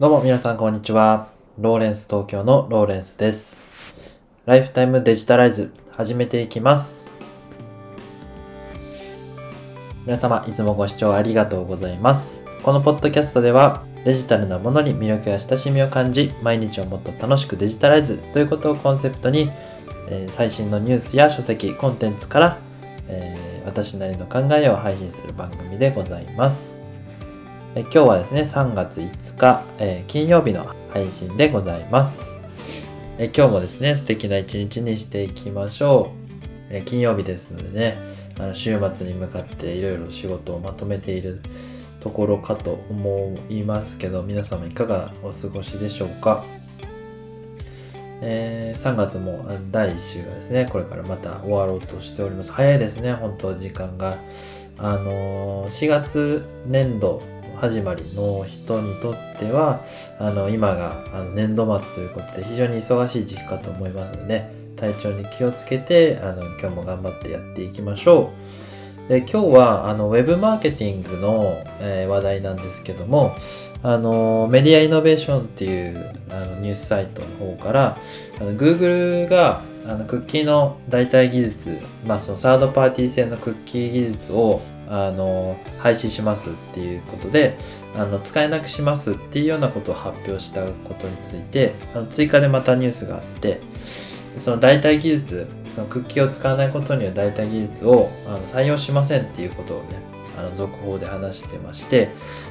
どうも皆さんこんにちは。ローレンス東京のローレンスです。ライフタイムデジタライズ始めていきます。皆様いつもご視聴ありがとうございます。このポッドキャストではデジタルなものに魅力や親しみを感じ、毎日をもっと楽しくデジタライズということをコンセプトに、えー最新のニュースや書籍、コンテンツから、えー私なりの考えを配信する番組でございます。え今日はですね、3月5日、えー金曜日の配信でございます。え今日もですね、素敵な一日にしていきましょう。え金曜日ですのでね、あの週末に向かっていろいろ仕事をまとめているところかと思いますけど、皆様いかがお過ごしでしょうか？えー3月も第1週がですね、これからまた終わろうとしております。早いですね、本当時間が。あのー4月年度始まりの人にとっては、あの、今があの年度末ということで非常に忙しい時期かと思いますので、体調に気をつけて、あの、今日も頑張ってやっていきましょう。で今日はあのウェブマーケティングの、えー話題なんですけどもあのメディアイノベーションっていうあのニュースサイトの方からあの Google があのクッキーの代替技術、まあ、そのサードパーティー製のクッキー技術をあの廃止しますっていうことであの使えなくしますっていうようなことを発表したことについてあの追加でまたニュースがあってその代替技術そのクッキーを使わないことによる代替技術をあの採用しませんっていうことをねあの続報で話してまして、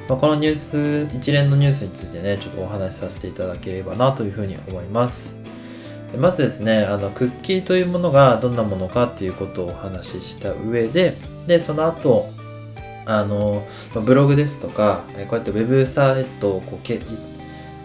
まあ、このニュース一連のニュースについてねちょっとお話しさせていただければなというふうに思います。まずですねあのクッキーというものがどんなものかっていうことをお話しした上ででその後あのブログですとかこうやってウェブサイトをこうけ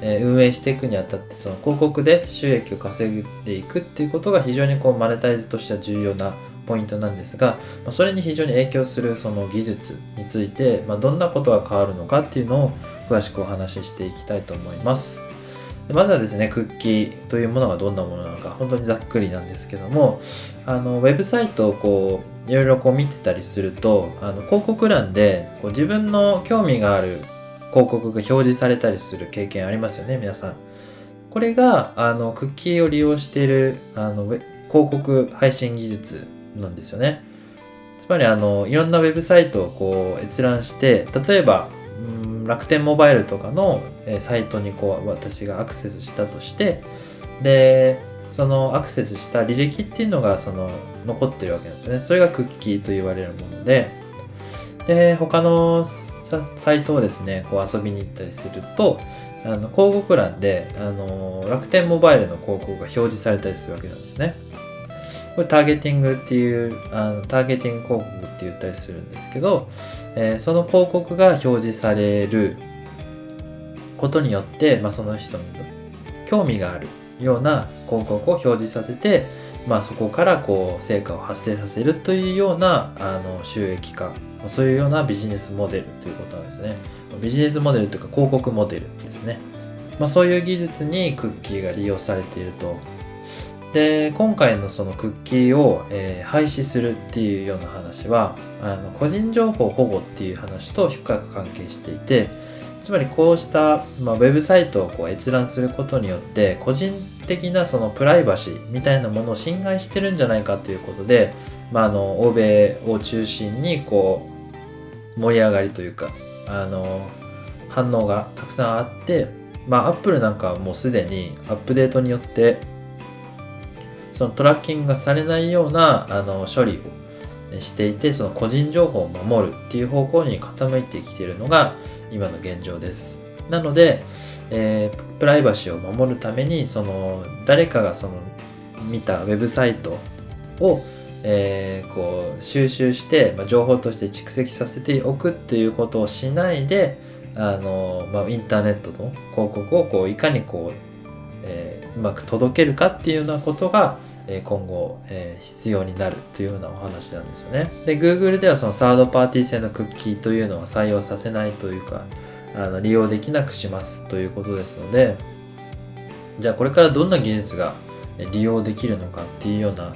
え運営していくにあたってその広告で収益を稼いでいくっていうことが非常にこうマネタイズとしては重要なポイントなんですが、ま、それに非常に影響するその技術について、まあ、どんなことが変わるのかっていうのを詳しくお話ししていきたいと思います。まずはですね、クッキーというものがどんなものなのか、本当にざっくりなんですけども、あのウェブサイトをこういろいろこう見てたりすると、あの広告欄でこう自分の興味がある広告が表示されたりする経験ありますよね、皆さん。これがあのクッキーを利用しているあの広告配信技術なんですよね。つまりあのいろんなウェブサイトをこう閲覧して例えば楽天モバイルとかのサイトにこう私がアクセスしたとしてでそのアクセスした履歴っていうのがその残ってるわけなんですね。それがクッキーと言われるものでで他のササイトをですねこう遊びに行ったりするとあの広告欄であの楽天モバイルの広告が表示されたりするわけなんですね。これターゲティングっていうあのターゲティング広告って言ったりするんですけど、えーその広告が表示されることによって、まあ、その人の興味があるような広告を表示させて、まあ、そこからこう成果を発生させるというようなあの収益化そういうようなビジネスモデルということなんですね。ビジネスモデルというか広告モデルですね、まあ、そういう技術にクッキーが利用されていると。で今回のそのクッキーを、えー廃止するっていうような話はあの個人情報保護っていう話と深く関係していてつまりこうした、まあ、ウェブサイトをこう閲覧することによって個人的なそのプライバシーみたいなものを侵害してるんじゃないかということで、まあ、あの欧米を中心にこう盛り上がりというかあの反応がたくさんあって、ま、アップルなんかはもうすでにアップデートによってそのトラッキングがされないようなあの処理をしていてその個人情報を守るっていう方向に傾いてきているのが今の現状です。なので、えープライバシーを守るためにその誰かがその見たウェブサイトを、えーこう収集して、まあ、情報として蓄積させておくっていうことをしないであの、まあ、インターネットの広告をこういかにこう、えーうまく届けるかっていうようなことが今後、え必要になるというようなお話なんですよね。で、Google ではそのサードパーティー製のクッキーというのは採用させないというか、あの利用できなくしますということですので、じゃあこれからどんな技術が利用できるのかっていうような、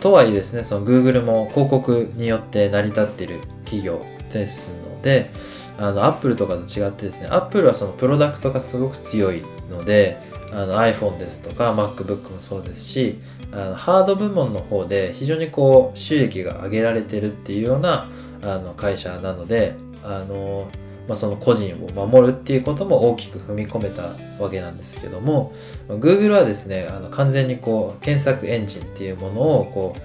とはいえですね、その Google も広告によって成り立っている企業ですので、あの、アップルとかと違ってですね、アップルはそのプロダクトがすごく強いので、あの iPhone ですとか MacBook もそうですし、あのハード部門の方で非常にこう収益が上げられてるっていうようなあの会社なので、あの、まあ、その個人を守るっていうことも大きく踏み込めたわけなんですけども、Google はですね、あの完全にこう検索エンジンっていうものをこう、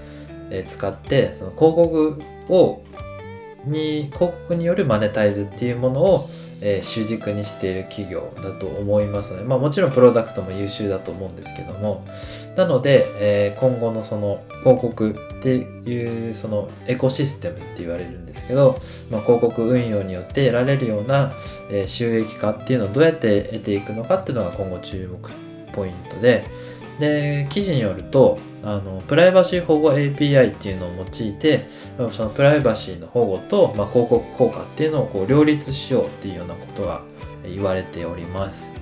え使って、その広告をに広告によるマネタイズっていうものを、えー、主軸にしている企業だと思いますので、まあ、もちろんプロダクトも優秀だと思うんですけどもなので、えー、今後のその広告っていうそのエコシステムって言われるんですけど、まあ、広告運用によって得られるような、え、収益化っていうのをどうやって得ていくのかっていうのが今後注目ポイントでで記事によるとあのプライバシー保護 API っていうのを用いてそのプライバシーの保護と、まあ、広告効果っていうのをこう両立しようっていうようなことが言われております。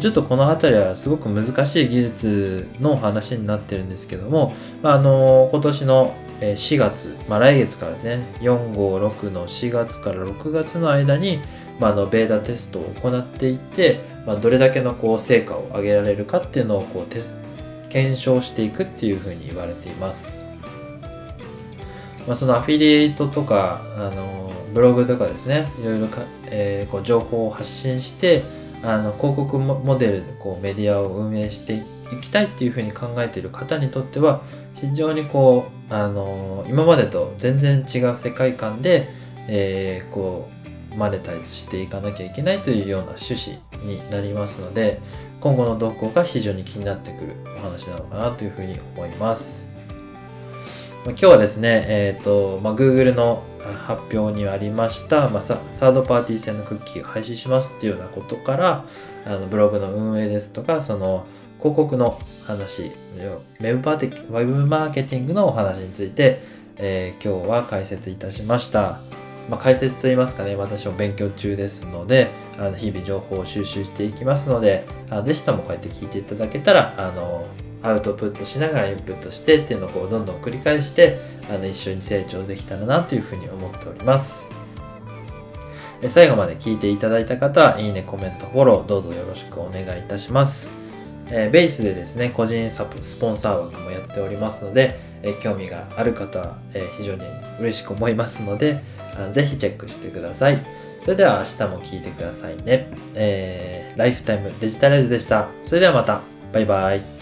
ちょっとこの辺りはすごく難しい技術の話になってるんですけども、まあ、あの今年の4月、まあ、来月からですね456の4月から6月の間に、まあ、のベータテストを行っていって、まあ、どれだけのこう成果を上げられるかっていうのをこうテス検証していくっていうふうに言われています。まあ、そのアフィリエイトとかあのブログとかですねいろいろか、えー、こう情報を発信してあの広告モデルでこうメディアを運営していきたいっていうふうに考えている方にとっては非常にこうあの今までと全然違う世界観で、えー、こうマネタイズしていかなきゃいけないというような趣旨になりますので今後の動向が非常に気になってくるお話なのかなというふうに思います。今日はですね、えっ、ー、と、まあ、Google の発表にありました、まあ、サードパーティー製のクッキーを廃止しますっていうようなことからあのブログの運営ですとかその広告の話ウェブマーケウェブマーケティングのお話について、えー、今日は解説いたしました。まあ、解説といいますかね、私も勉強中ですので、あの日々情報を収集していきますので、あぜひともこうやって聞いていただけたら、あの、アウトプットしながらインプットしてっていうのをこうどんどん繰り返して、あの、一緒に成長できたらなというふうに思っております。最後まで聞いていただいた方は、いいね、コメント、フォロー、どうぞよろしくお願いいたします。えー、ベースでですね、個人サポスポンサー枠もやっておりますので、え、興味がある方は、え、非常に嬉しく思いますので、ぜひチェックしてください。それでは明日も聞いてくださいね。えー、ライフタイムデジタライズでした。それではまた。バイバイ。